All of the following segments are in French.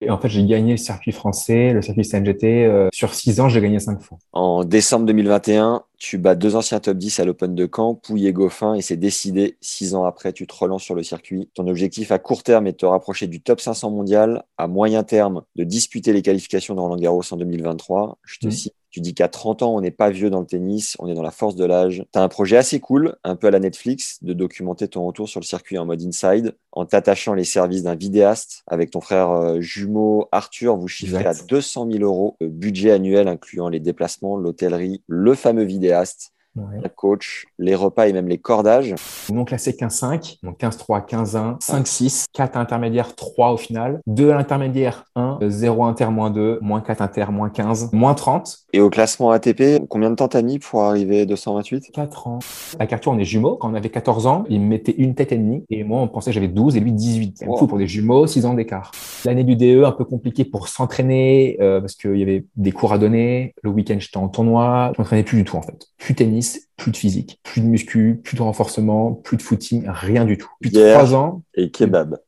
Et en fait, j'ai gagné le circuit français, le circuit CNGT. Euh, sur six ans, j'ai gagné cinq fois. En décembre 2021, tu bats deux anciens top 10 à l'Open de Caen, Pouille et Goffin, et c'est décidé. Six ans après, tu te relances sur le circuit. Ton objectif à court terme est de te rapprocher du top 500 mondial. À moyen terme, de disputer les qualifications de Roland Garros en 2023. Je te Mhm. cite. Tu dis qu'à 30 ans, on n'est pas vieux dans le tennis, on est dans la force de l'âge. Tu as un projet assez cool, un peu à la Netflix, de documenter ton retour sur le circuit en mode inside, en t'attachant les services d'un vidéaste. Avec ton frère euh, jumeau Arthur, vous chiffrez Exact. à 200 000 euros, euh, budget annuel incluant les déplacements, l'hôtellerie, le fameux vidéaste, Ouais. le coach, les repas et même les cordages. Non classé 15-5, donc 15-3, 15-1, 5-6, 4 intermédiaires, 3 au final, 2 intermédiaires, 1, 0 inter, moins 2, moins 4 inter, moins 15, moins 30, Et au classement ATP, combien de temps t'as mis pour arriver 228 4 ans. Avec Arthur, on est jumeaux. Quand on avait 14 ans, il me mettait une tête et demie. Et moi, on pensait que j'avais 12 et lui 18. C'est Wow. fou pour des jumeaux, 6 ans d'écart. L'année du DE, un peu compliqué pour s'entraîner euh, parce qu'il y avait des cours à donner. Le week-end, j'étais en tournoi. Je m'entraînais plus du tout, en fait. Plus de tennis, plus de physique, plus de muscu, plus de renforcement, plus de footing, rien du tout. Depuis. 3 ans, Et kebab.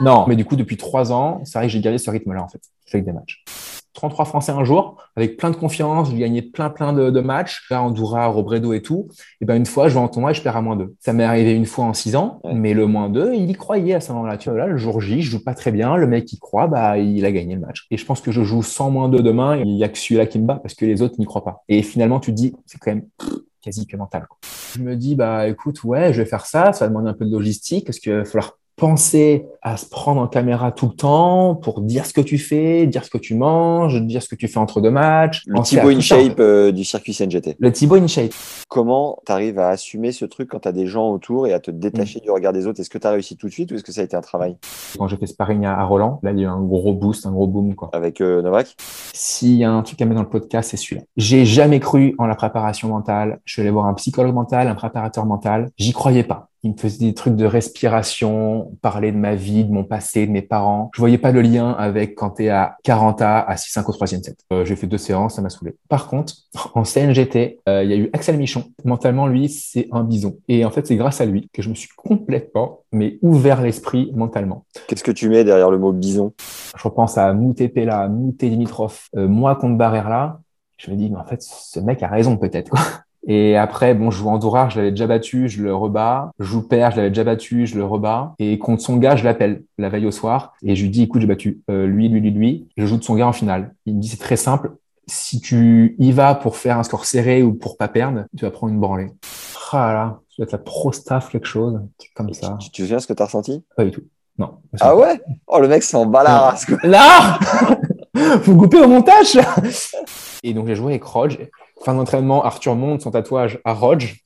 non, mais du coup, depuis trois ans, c'est vrai que j'ai gardé ce rythme-là, en fait. Je fais que des matchs. 33 Français un jour, avec plein de confiance, j'ai gagné plein, plein de, de matchs, là, Andorra, Robredo et tout. Et ben, une fois, je vais en tournoi et je perds à moins 2. Ça m'est arrivé une fois en six ans, Ouais. mais le moins 2, il y croyait à ce moment-là. Tu vois, là, le jour J, je joue pas très bien, le mec qui croit, bah, il a gagné le match. Et je pense que je joue sans moins 2 demain, il y a que celui-là qui me bat parce que les autres n'y croient pas. Et finalement, tu te dis, c'est quand même quasi que mental. quoi. Je me dis, bah, écoute, ouais, je vais faire ça, ça va demander un peu de logistique parce qu'il va falloir penser à se prendre en caméra tout le temps pour dire ce que tu fais, dire ce que tu manges, dire ce que tu fais entre deux matchs. Le Thibaut InShape euh, du circuit CNGT. Le Thibaut InShape. Comment tu arrives à assumer ce truc quand tu as des gens autour et à te Mm. détacher du regard des autres? Est-ce que tu as réussi tout de suite ou est-ce que ça a été un travail? Quand j'ai fait sparring à, à Roland, là, il y a eu un gros boost, un gros boom, quoi. avec euh, Novak? S'il y a un truc à mettre dans le podcast, c'est celui-là. J'ai jamais cru en la préparation mentale. Je suis allé voir un psychologue mental, un préparateur mental. J'y croyais pas. Il me faisait des trucs de respiration, parler de ma vie, de mon passé, de mes parents. Je voyais pas le lien avec quand t'es à 40 A, à 6-5 au troisième set. Euh, j'ai fait deux séances, ça m'a saoulé. Par contre, en CNGT, euh, il y a eu Axel Michon. Mentalement, lui, c'est un bison. Et en fait, c'est grâce à lui que je me suis complètement, mais ouvert l'esprit mentalement. Qu'est-ce que tu mets derrière le mot bison? Je repense à Moutet Pella, Moutet Dimitrov, euh, moi contre Barrère Je me dis, mais en fait, ce mec a raison peut-être. Et après, bon, je joue en Dourard, je l'avais déjà battu, je le rebats. Je joue père, je l'avais déjà battu, je le rebats. Et contre son gars, je l'appelle la veille au soir et je lui dis, écoute, j'ai battu euh, lui, lui, lui, lui. Je joue de son gars en finale. Il me dit, c'est très simple. Si tu y vas pour faire un score serré ou pour pas perdre, tu vas prendre une branlée. Ah là, ça doit être la pro staff quelque chose, comme ça. Tu, tu te souviens ce que tu as ressenti? Pas du tout. Non. Ah ouais? Oh, le mec s'en bat la race. quoi. Là Vous coupez au montage là Et donc j'ai joué avec Rodge. Fin d'entraînement, Arthur monte son tatouage à Rodge.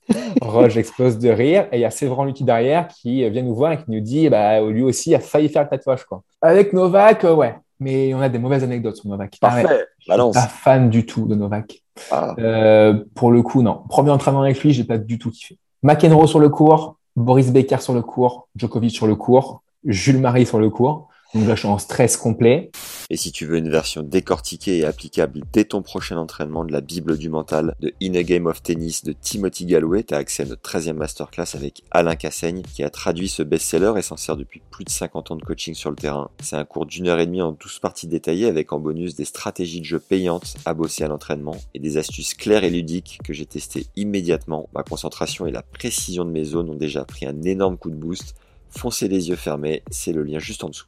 Rodge explose de rire. Et il y a Séverin Lucky derrière qui vient nous voir et qui nous dit bah, lui aussi a failli faire le tatouage. Quoi. Avec Novak, euh, ouais. Mais on a des mauvaises anecdotes sur Novak. Parfait. Balance. Pas fan du tout de Novak. Ah. Euh, pour le coup, non. Premier entraînement avec lui, j'ai pas du tout kiffé. McEnroe sur le cours, Boris Becker sur le cours, Djokovic sur le cours, Jules Marie sur le cours. Donc là, je suis en stress complet. Et si tu veux une version décortiquée et applicable dès ton prochain entraînement de la Bible du mental de In a Game of Tennis de Timothy Galloway, tu as accès à notre 13e masterclass avec Alain Cassaigne qui a traduit ce best-seller et s'en sert depuis plus de 50 ans de coaching sur le terrain. C'est un cours d'une heure et demie en 12 parties détaillées avec en bonus des stratégies de jeu payantes à bosser à l'entraînement et des astuces claires et ludiques que j'ai testées immédiatement. Ma concentration et la précision de mes zones ont déjà pris un énorme coup de boost. Foncez les yeux fermés, c'est le lien juste en dessous.